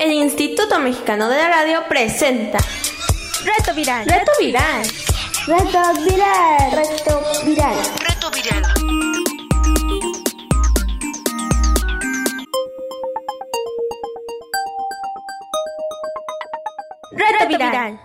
El Instituto Mexicano de la Radio presenta Reto Viral. Reto Viral. Reto viral. Reto viral. Reto viral. Reto Viral.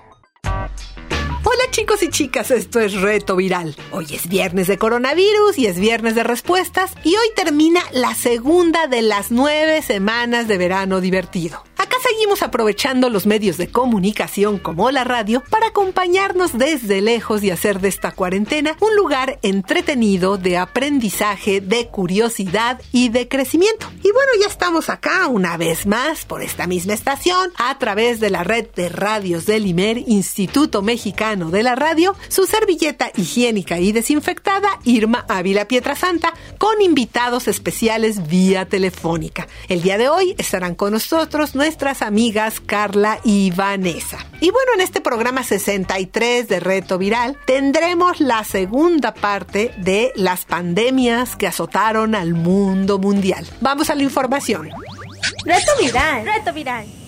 Hola chicos y chicas, esto es Reto Viral. Hoy es viernes de coronavirus y es viernes de respuestas y hoy termina la segunda de las nueve semanas de verano divertido. Acá seguimos aprovechando los medios de comunicación como la radio para acompañarnos desde lejos y hacer de esta cuarentena un lugar entretenido de aprendizaje, de curiosidad y de crecimiento. Y bueno, ya estamos acá una vez más por esta misma estación a través de la red de radios del IMER, Instituto Mexicano de la Radio, su servilleta higiénica y desinfectada Irma Ávila Pietrasanta con invitados especiales vía telefónica. El día de hoy estarán con nosotros nuestras amigas Carla y Vanessa. Y bueno, en este programa 63 de Reto Viral tendremos la segunda parte de las pandemias que azotaron al mundo mundial. Vamos a la información. Reto Viral. Reto Viral.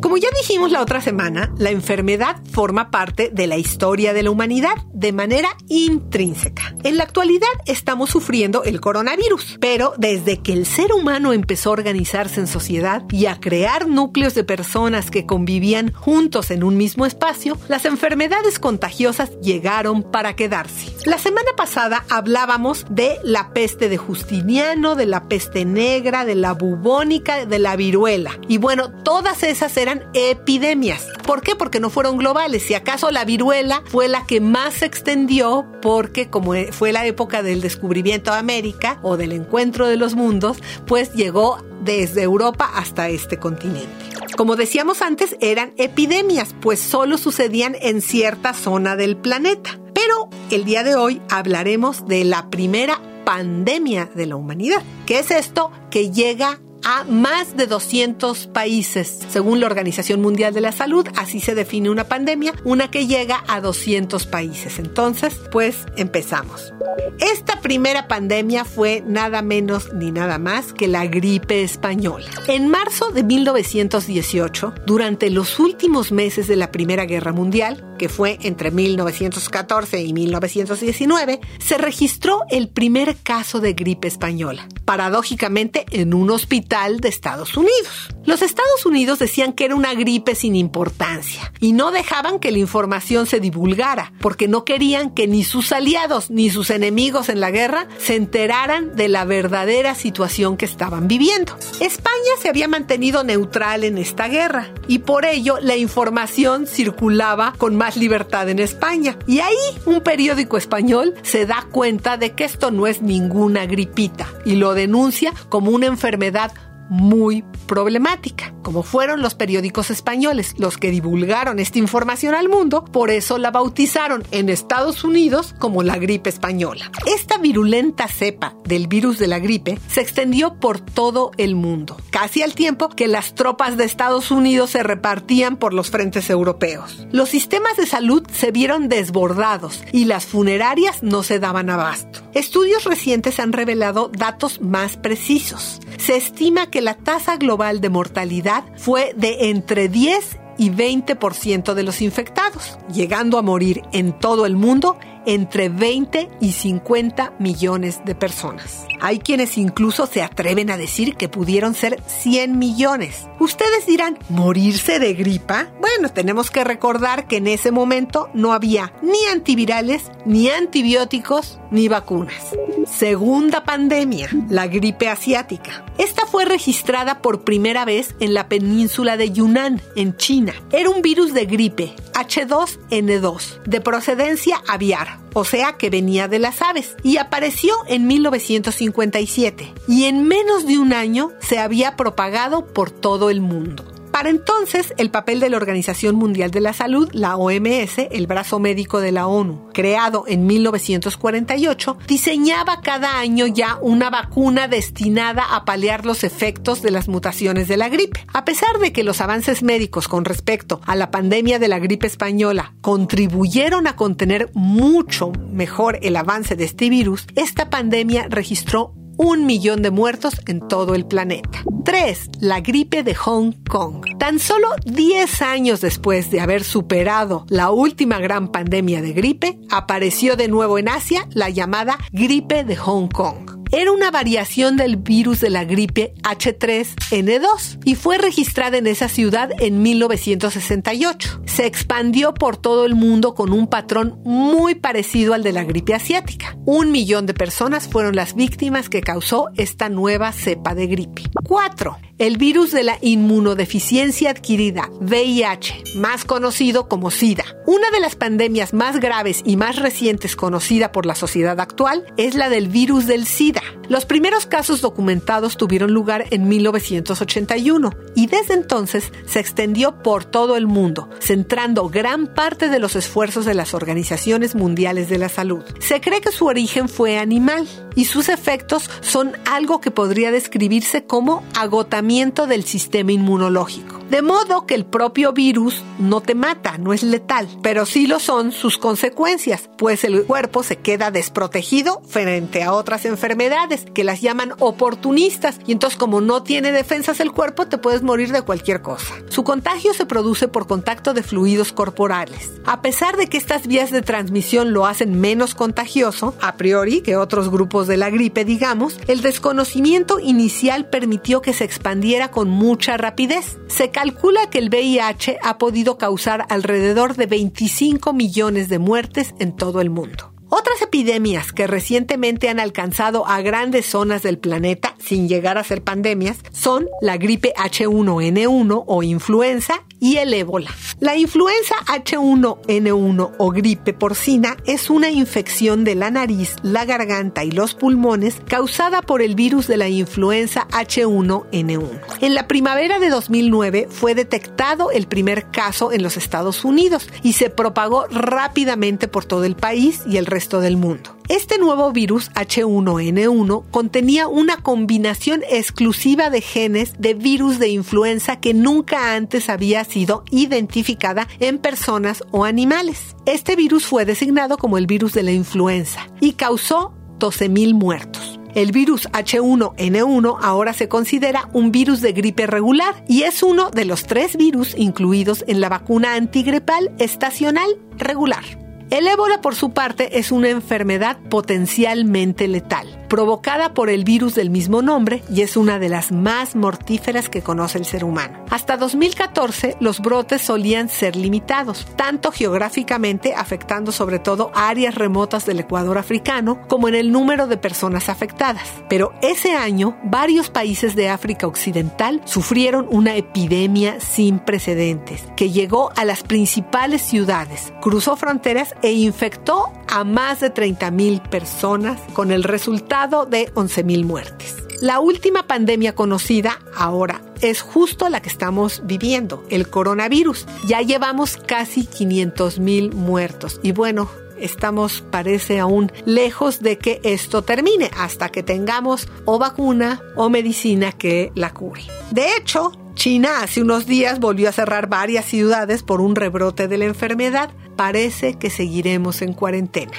Como ya dijimos la otra semana, la enfermedad forma parte de la historia de la humanidad de manera intrínseca. En la actualidad estamos sufriendo el coronavirus, pero desde que el ser humano empezó a organizarse en sociedad y a crear núcleos de personas que convivían juntos en un mismo espacio, las enfermedades contagiosas llegaron para quedarse. La semana pasada hablábamos de la peste de Justiniano, de la peste negra, de la bubónica, de la viruela. Y bueno, todas esas eran epidemias. ¿Por qué? Porque no fueron globales. Si acaso la viruela fue la que más se extendió porque como fue la época del descubrimiento de América o del encuentro de los mundos, pues llegó desde Europa hasta este continente. Como decíamos antes, eran epidemias, pues solo sucedían en cierta zona del planeta. Pero el día de hoy hablaremos de la primera pandemia de la humanidad. ¿Qué es esto que llega a más de 200 países. Según la Organización Mundial de la Salud, así se define una pandemia, una que llega a 200 países. Entonces, pues empezamos. Esta primera pandemia fue nada menos ni nada más que la gripe española. En marzo de 1918, durante los últimos meses de la Primera Guerra Mundial, que fue entre 1914 y 1919, se registró el primer caso de gripe española, paradójicamente en un hospital de Estados Unidos. Los Estados Unidos decían que era una gripe sin importancia y no dejaban que la información se divulgara porque no querían que ni sus aliados ni sus enemigos en la guerra se enteraran de la verdadera situación que estaban viviendo. España se había mantenido neutral en esta guerra y por ello la información circulaba con más libertad en España. Y ahí un periódico español se da cuenta de que esto no es ninguna gripita y lo denuncia como una enfermedad muy problemática, como fueron los periódicos españoles los que divulgaron esta información al mundo, por eso la bautizaron en Estados Unidos como la gripe española. Esta virulenta cepa del virus de la gripe se extendió por todo el mundo, casi al tiempo que las tropas de Estados Unidos se repartían por los frentes europeos. Los sistemas de salud se vieron desbordados y las funerarias no se daban abasto. Estudios recientes han revelado datos más precisos. Se estima que la tasa global de mortalidad fue de entre 10 y 20% de los infectados, llegando a morir en todo el mundo entre 20 y 50 millones de personas. Hay quienes incluso se atreven a decir que pudieron ser 100 millones. Ustedes dirán, ¿morirse de gripa? Bueno, tenemos que recordar que en ese momento no había ni antivirales, ni antibióticos, ni vacunas. Segunda pandemia, la gripe asiática. Esta fue registrada por primera vez en la península de Yunnan, en China. Era un virus de gripe H2N2, de procedencia aviar, o sea que venía de las aves, y apareció en 1957, y en menos de un año se había propagado por todo el mundo. Para entonces, el papel de la Organización Mundial de la Salud, la OMS, el brazo médico de la ONU, creado en 1948, diseñaba cada año ya una vacuna destinada a paliar los efectos de las mutaciones de la gripe. A pesar de que los avances médicos con respecto a la pandemia de la gripe española contribuyeron a contener mucho mejor el avance de este virus, esta pandemia registró un millón de muertos en todo el planeta. 3. La gripe de Hong Kong. Tan solo 10 años después de haber superado la última gran pandemia de gripe, apareció de nuevo en Asia la llamada gripe de Hong Kong era una variación del virus de la gripe H3N2 y fue registrada en esa ciudad en 1968. Se expandió por todo el mundo con un patrón muy parecido al de la gripe asiática. Un millón de personas fueron las víctimas que causó esta nueva cepa de gripe. 4. El virus de la inmunodeficiencia adquirida, VIH, más conocido como SIDA. Una de las pandemias más graves y más recientes conocida por la sociedad actual es la del virus del SIDA. Los primeros casos documentados tuvieron lugar en 1981 y desde entonces se extendió por todo el mundo, centrando gran parte de los esfuerzos de las organizaciones mundiales de la salud. Se cree que su origen fue animal y sus efectos son algo que podría describirse como agotamiento del sistema inmunológico. De modo que el propio virus no te mata, no es letal, pero sí lo son sus consecuencias, pues el cuerpo se queda desprotegido frente a otras enfermedades que las llaman oportunistas y entonces como no tiene defensas el cuerpo te puedes morir de cualquier cosa. Su contagio se produce por contacto de fluidos corporales. A pesar de que estas vías de transmisión lo hacen menos contagioso, a priori, que otros grupos de la gripe, digamos, el desconocimiento inicial permitió que se expandiera con mucha rapidez. Se calcula que el VIH ha podido causar alrededor de 25 millones de muertes en todo el mundo. Otras epidemias que recientemente han alcanzado a grandes zonas del planeta sin llegar a ser pandemias son la gripe H1N1 o influenza y el ébola. La influenza H1N1 o gripe porcina es una infección de la nariz, la garganta y los pulmones causada por el virus de la influenza H1N1. En la primavera de 2009 fue detectado el primer caso en los Estados Unidos y se propagó rápidamente por todo el país y el resto del mundo. Este nuevo virus H1N1 contenía una combinación exclusiva de genes de virus de influenza que nunca antes había sido identificada en personas o animales. Este virus fue designado como el virus de la influenza y causó 12.000 muertos. El virus H1N1 ahora se considera un virus de gripe regular y es uno de los tres virus incluidos en la vacuna antigripal estacional regular. El ébola, por su parte, es una enfermedad potencialmente letal, provocada por el virus del mismo nombre y es una de las más mortíferas que conoce el ser humano. Hasta 2014, los brotes solían ser limitados, tanto geográficamente, afectando sobre todo áreas remotas del Ecuador africano, como en el número de personas afectadas. Pero ese año, varios países de África Occidental sufrieron una epidemia sin precedentes, que llegó a las principales ciudades, cruzó fronteras e infectó a más de 30.000 personas con el resultado de 11.000 muertes. La última pandemia conocida ahora es justo la que estamos viviendo, el coronavirus. Ya llevamos casi 500.000 muertos y bueno, estamos, parece aún lejos de que esto termine hasta que tengamos o vacuna o medicina que la cure. De hecho, China hace unos días volvió a cerrar varias ciudades por un rebrote de la enfermedad. Parece que seguiremos en cuarentena.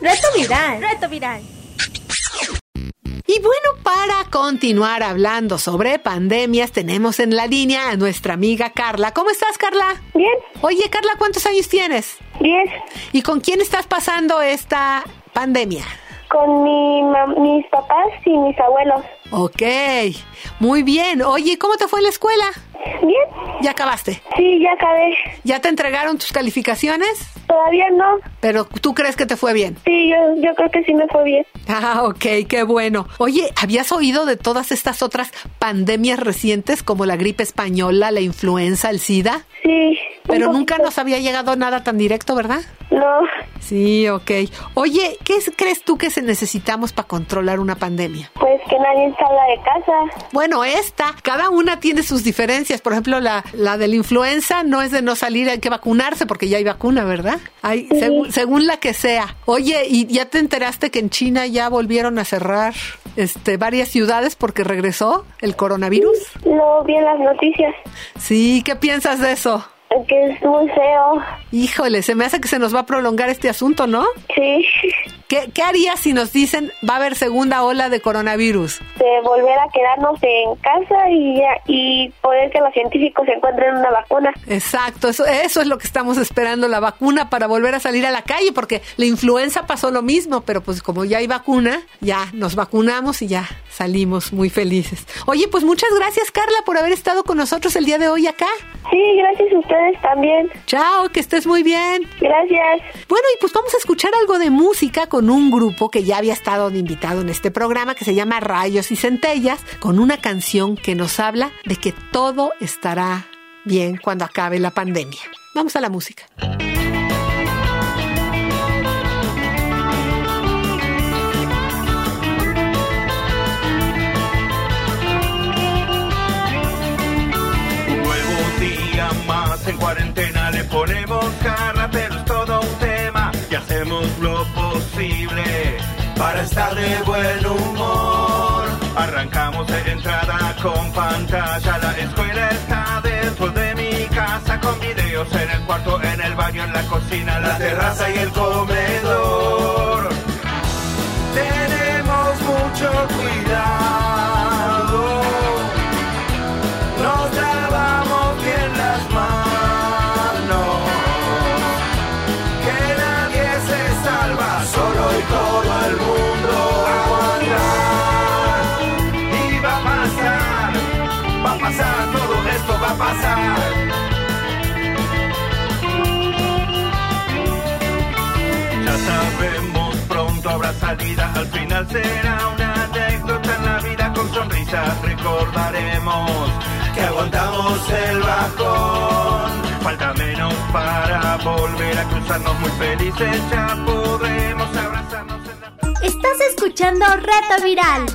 Reto viral, reto viral. Y bueno, para continuar hablando sobre pandemias, tenemos en la línea a nuestra amiga Carla. ¿Cómo estás, Carla? Bien, Oye, Carla, ¿cuántos años tienes? bien. ¿Y con quién estás pasando esta pandemia? Con mi mis papás y mis abuelos. Ok, muy bien. Oye, ¿cómo te fue en la escuela? Bien, ¿Ya acabaste? sí, ya acabé. ¿Ya te entregaron tus calificaciones? Todavía no. Pero tú crees que te fue bien. Sí, yo, yo creo que sí me fue bien. Ah, ok, qué bueno. Oye, ¿habías oído de todas estas otras pandemias recientes como la gripe española, la influenza, el SIDA? Sí. Pero nunca nos había llegado nada tan directo, ¿verdad? No, Sí, ok. Oye, ¿qué es- crees tú que se necesitamos para controlar una pandemia? pues que nadie salga de casa. Bueno, esta, cada una tiene sus diferencias. Por ejemplo, la, la de la influenza no es de no salir, hay que vacunarse porque ya hay vacuna, ¿verdad? Hay, Sí. según, según la que sea. Oye, ¿y ya te enteraste que en China ya volvieron a cerrar este, varias ciudades porque regresó el coronavirus? No vi en las noticias. Sí, ¿qué piensas de eso? Que es muy feo. Híjole, se me hace que se nos va a prolongar este asunto, ¿no? Sí. ¿Qué, ¿Qué harías si nos dicen va a haber segunda ola de coronavirus? De volver a quedarnos en casa y, y poder que los científicos encuentren una vacuna. Exacto, eso, eso es lo que estamos esperando, la vacuna para volver a salir a la calle, porque la influenza pasó lo mismo, pero pues como ya hay vacuna, ya nos vacunamos y ya salimos muy felices. Oye, pues muchas gracias Carla por haber estado con nosotros el día de hoy acá. Sí, gracias a ustedes también. Chao, que estés muy bien. Gracias. Bueno, y pues vamos a escuchar algo de música con un grupo que ya había estado invitado en este programa que se llama Rayos y Centellas, con una canción que nos habla de que todo estará bien cuando acabe la pandemia. Vamos a la música. en cuarentena le ponemos cara, para estar de buen humor. Arrancamos de entrada con pantalla, la escuela está dentro de mi casa con videos en el cuarto, en el baño, en la cocina, la terraza y el comedor. Tenemos mucho salida, al final será una anécdota en la vida con sonrisas recordaremos que aguantamos el bajón. Falta menos para volver a cruzarnos muy felices, ya podremos abrazarnos en la... Estás escuchando Reto Viral.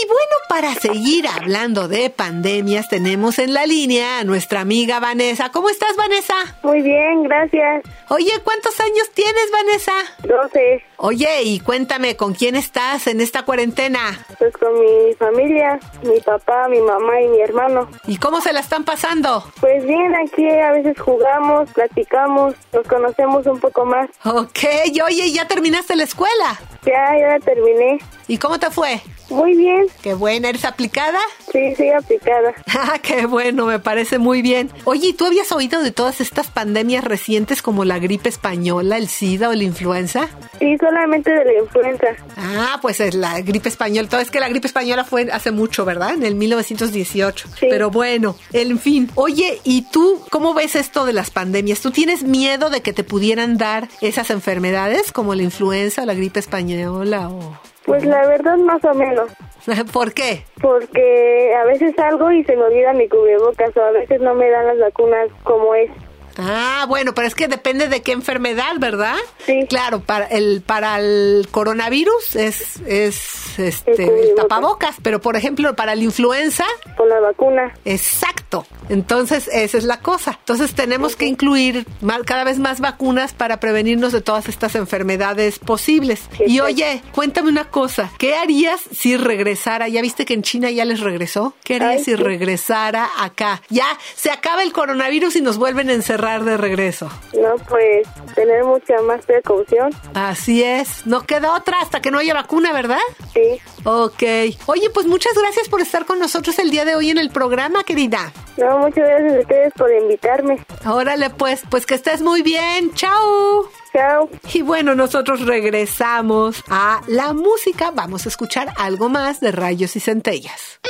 Y bueno, para seguir hablando de pandemias, tenemos en la línea a nuestra amiga Vanessa. ¿Cómo estás, Vanessa? Muy bien, gracias. Oye, ¿cuántos años tienes, Vanessa? 12. Oye, y cuéntame, ¿con quién estás en esta cuarentena? Pues con mi familia, mi papá, mi mamá y mi hermano. ¿Y cómo se la están pasando? Pues bien, aquí a veces jugamos, platicamos, nos conocemos un poco más. Ok, y oye, ¿ya terminaste la escuela? Ya, ya terminé. ¿Y cómo te fue? Muy bien. Qué buena, ¿eres aplicada? Sí, sí, aplicada. Ah, qué bueno, me parece muy bien. Oye, ¿y tú habías oído de todas estas pandemias recientes como la gripe española, el SIDA o la influenza? Sí, solamente de la influenza. Ah, pues es la gripe española. Todo es que la gripe española fue hace mucho, ¿verdad? En el 1918. Sí. Pero bueno, en fin. Oye, ¿y tú cómo ves esto de las pandemias? ¿Tú tienes miedo de que te pudieran dar esas enfermedades como la influenza o la gripe española o Pues la verdad más o menos. ¿Por qué? Porque a veces salgo y se me olvida mi cubrebocas o a veces no me dan las vacunas como es. Ah, bueno, pero es que depende de qué enfermedad, ¿verdad? Sí. Claro, para el para el coronavirus es es este El tapabocas, pero por ejemplo, para la influenza Con la vacuna. Exacto. Entonces, esa es la cosa. Entonces, tenemos que incluir más- cada vez más vacunas para prevenirnos de todas estas enfermedades posibles. Y oye, cuéntame una cosa. ¿Qué harías si regresara? ¿Ya viste que en China ya les regresó? ¿Qué harías Ay, si regresara acá? Ya se acaba el coronavirus y nos vuelven a encerrar de regreso. No, pues tener mucha más precaución. Así es. No queda otra hasta que no haya vacuna, ¿verdad? Sí. Ok. Oye, pues muchas gracias por estar con nosotros el día de hoy en el programa, querida. No, muchas gracias a ustedes por invitarme. Órale, pues, pues que estés muy bien. Chao. Chao. Y bueno, nosotros regresamos a la música. Vamos a escuchar algo más de rayos y centellas.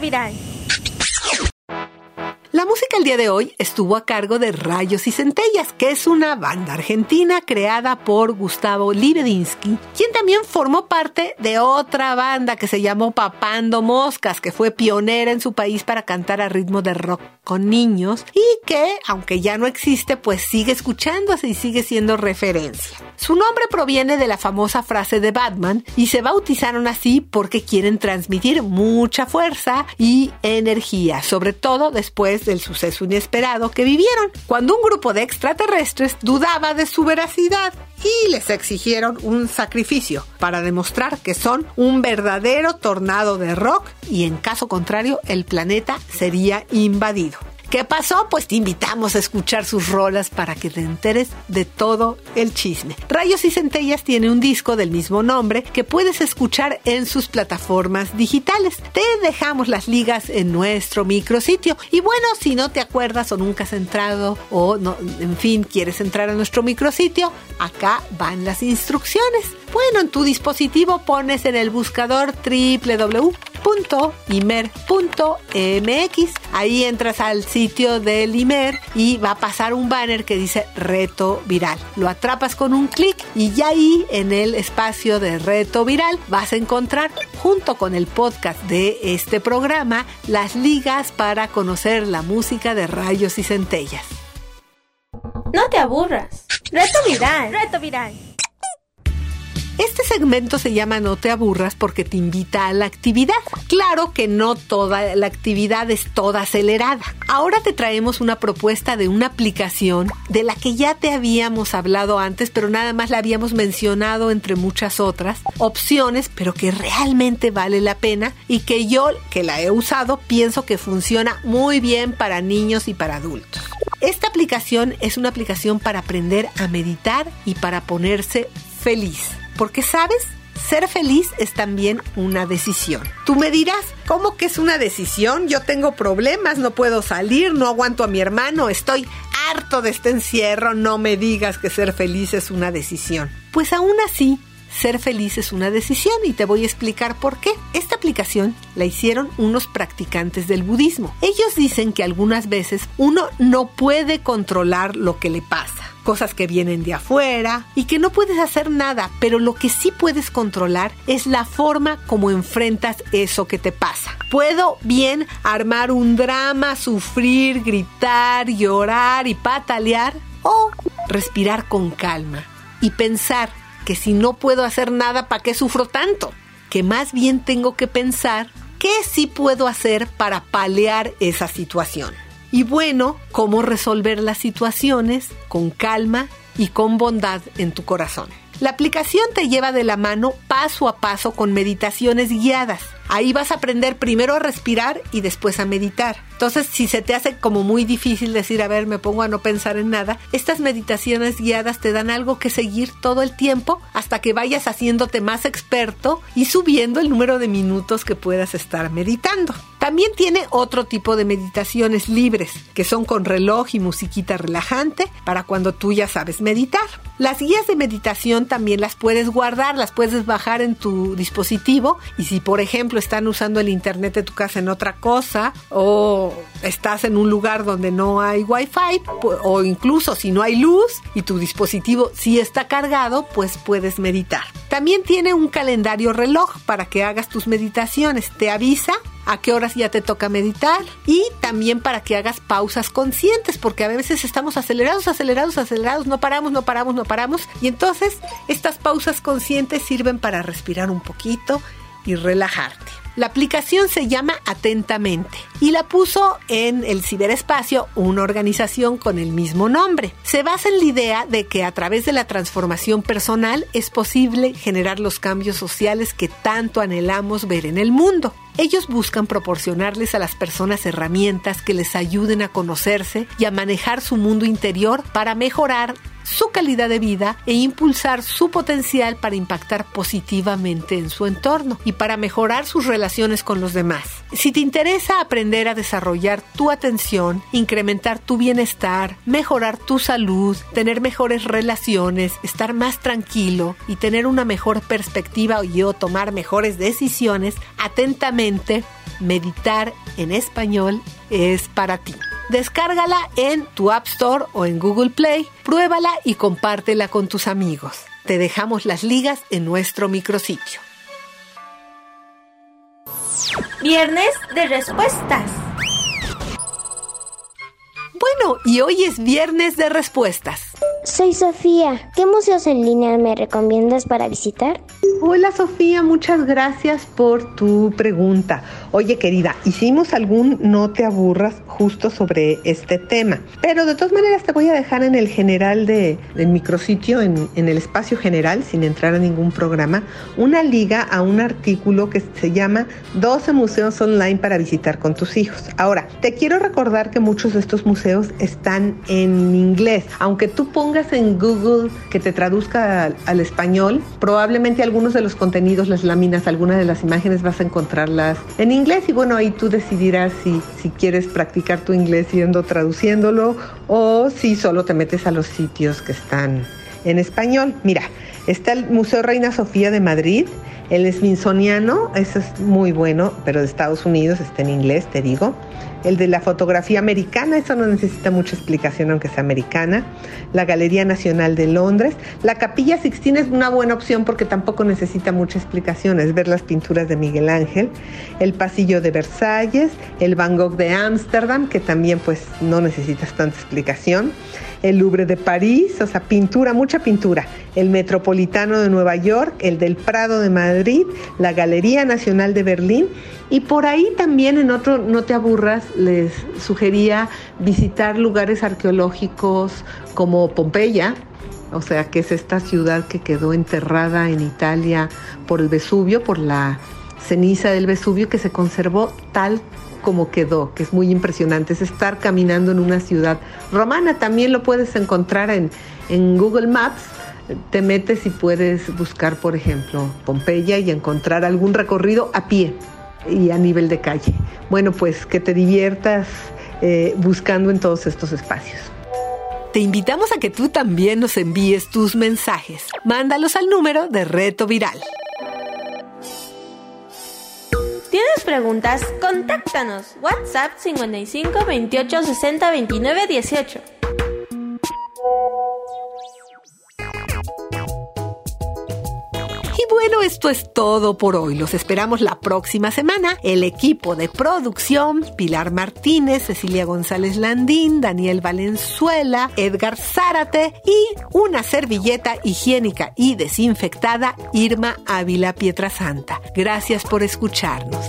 Viral. De hoy estuvo a cargo de Rayos y Centellas, que es una banda argentina creada por Gustavo Libedinsky, quien también formó parte de otra banda que se llamó Papando Moscas, que fue pionera en su país para cantar a ritmo de rock con niños y que, aunque ya no existe, pues sigue escuchándose y sigue siendo referencia. Su nombre proviene de la famosa frase de Batman y se bautizaron así porque quieren transmitir mucha fuerza y energía, sobre todo después del suceso inesperado que vivieron, cuando un grupo de extraterrestres dudaba de su veracidad y les exigieron un sacrificio para demostrar que son un verdadero tornado de rock y en caso contrario el planeta sería invadido. ¿Qué pasó? Pues te invitamos a escuchar sus rolas para que te enteres de todo el chisme. Rayos y Centellas tiene un disco del mismo nombre que puedes escuchar en sus plataformas digitales. Te dejamos las ligas en nuestro micrositio. Y bueno, si no te acuerdas o nunca has entrado o no, en fin, quieres entrar a nuestro micrositio, acá van las instrucciones. Bueno, en tu dispositivo pones en el buscador www.imer.mx. Ahí entras al sitio del Imer y va a pasar un banner que dice reto viral. Lo atrapas con un clic y ya ahí en el espacio de reto viral vas a encontrar junto con el podcast de este programa las ligas para conocer la música de rayos y centellas. No te aburras. Reto viral. Reto viral. Este segmento se llama No te aburras porque te invita a la actividad. Claro que no toda la actividad es toda acelerada. Ahora te traemos una propuesta de una aplicación de la que ya te habíamos hablado antes, pero nada más la habíamos mencionado entre muchas otras opciones, pero que realmente vale la pena y que yo, que la he usado, pienso que funciona muy bien para niños y para adultos. Esta aplicación es una aplicación para aprender a meditar y para ponerse feliz. Porque sabes, ser feliz es también una decisión. Tú me dirás, ¿cómo que es una decisión? Yo tengo problemas, no puedo salir, no aguanto a mi hermano, estoy harto de este encierro, no me digas que ser feliz es una decisión. Pues aún así, ser feliz es una decisión y te voy a explicar por qué. Esta aplicación la hicieron unos practicantes del budismo. Ellos dicen que algunas veces uno no puede controlar lo que le pasa cosas que vienen de afuera y que no puedes hacer nada, pero lo que sí puedes controlar es la forma como enfrentas eso que te pasa. Puedo bien armar un drama, sufrir, gritar, llorar y patalear o respirar con calma y pensar que si no puedo hacer nada, ¿para qué sufro tanto? Que más bien tengo que pensar qué sí puedo hacer para paliar esa situación. Y bueno, cómo resolver las situaciones con calma y con bondad en tu corazón. La aplicación te lleva de la mano paso a paso con meditaciones guiadas. Ahí vas a aprender primero a respirar y después a meditar. Entonces, si se te hace como muy difícil decir, a ver, me pongo a no pensar en nada, estas meditaciones guiadas te dan algo que seguir todo el tiempo hasta que vayas haciéndote más experto y subiendo el número de minutos que puedas estar meditando. También tiene otro tipo de meditaciones libres, que son con reloj y musiquita relajante para cuando tú ya sabes meditar. Las guías de meditación también las puedes guardar, las puedes bajar en tu dispositivo y si por ejemplo están usando el internet de tu casa en otra cosa o estás en un lugar donde no hay wifi o incluso si no hay luz y tu dispositivo sí está cargado, pues puedes meditar. También tiene un calendario reloj para que hagas tus meditaciones. Te avisa a qué horas ya te toca meditar y también para que hagas pausas conscientes, porque a veces estamos acelerados, acelerados, acelerados, no paramos, no paramos, no paramos. Y entonces estas pausas conscientes sirven para respirar un poquito y relajarte. La aplicación se llama Atentamente y la puso en el ciberespacio una organización con el mismo nombre. Se basa en la idea de que a través de la transformación personal es posible generar los cambios sociales que tanto anhelamos ver en el mundo. Ellos buscan proporcionarles a las personas herramientas que les ayuden a conocerse y a manejar su mundo interior para mejorar su calidad de vida e impulsar su potencial para impactar positivamente en su entorno y para mejorar sus relaciones con los demás. Si te interesa aprender a desarrollar tu atención, incrementar tu bienestar, mejorar tu salud, tener mejores relaciones, estar más tranquilo y tener una mejor perspectiva y o tomar mejores decisiones, atentamente, meditar en español es para ti. Descárgala en tu App Store o en Google Play, pruébala y compártela con tus amigos. Te dejamos las ligas en nuestro micrositio. Viernes de respuestas. Bueno, y hoy es viernes de respuestas. Soy Sofía. ¿Qué museos en línea me recomiendas para visitar? Hola Sofía, muchas gracias por tu pregunta. Oye querida, hicimos algún no te aburras justo sobre este tema, pero de todas maneras te voy a dejar en el general de, del micrositio, en, en el espacio general, sin entrar a ningún programa, una liga a un artículo que se llama 12 museos online para visitar con tus hijos. Ahora, te quiero recordar que muchos de estos museos están en inglés, aunque tú pongas en Google que te traduzca al, español, probablemente algunos de los contenidos, las láminas, algunas de las imágenes vas a encontrarlas en inglés y bueno, ahí tú decidirás si, si quieres practicar tu inglés yendo traduciéndolo o si solo te metes a los sitios que están en español. Mira, está el Museo Reina Sofía de Madrid, el Smithsoniano, ese es muy bueno, pero de Estados Unidos, está en inglés, te digo. El de la fotografía americana, eso no necesita mucha explicación aunque sea americana. La Galería Nacional de Londres. La Capilla Sixtina es una buena opción porque tampoco necesita mucha explicación, es ver las pinturas de Miguel Ángel. El Pasillo de Versalles, el Van Gogh de Ámsterdam, que también pues no necesitas tanta explicación. El Louvre de París, o sea, pintura, mucha pintura. El Metropolitano de Nueva York, el del Prado de Madrid, la Galería Nacional de Berlín y por ahí también en otro, no te aburras, les sugería visitar lugares arqueológicos como Pompeya, o sea, que es esta ciudad que quedó enterrada en Italia por el Vesubio, por la ceniza del Vesubio, que se conservó tal como quedó, que es muy impresionante, es estar caminando en una ciudad romana. También lo puedes encontrar en, en Google Maps te metes y puedes buscar, por ejemplo, Pompeya y encontrar algún recorrido a pie y a nivel de calle. Bueno, pues que te diviertas eh, buscando en todos estos espacios. Te invitamos a que tú también nos envíes tus mensajes. Mándalos al número de Reto Viral. ¿Tienes preguntas? Contáctanos. WhatsApp 55 28 60 29 18. Y bueno, esto es todo por hoy. Los esperamos la próxima semana. El equipo de producción, Pilar Martínez, Cecilia González Landín, Daniel Valenzuela, Edgar Zárate y una servilleta higiénica y desinfectada, Irma Ávila Pietrasanta. Gracias por escucharnos.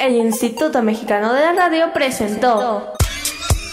El Instituto Mexicano de la Radio presentó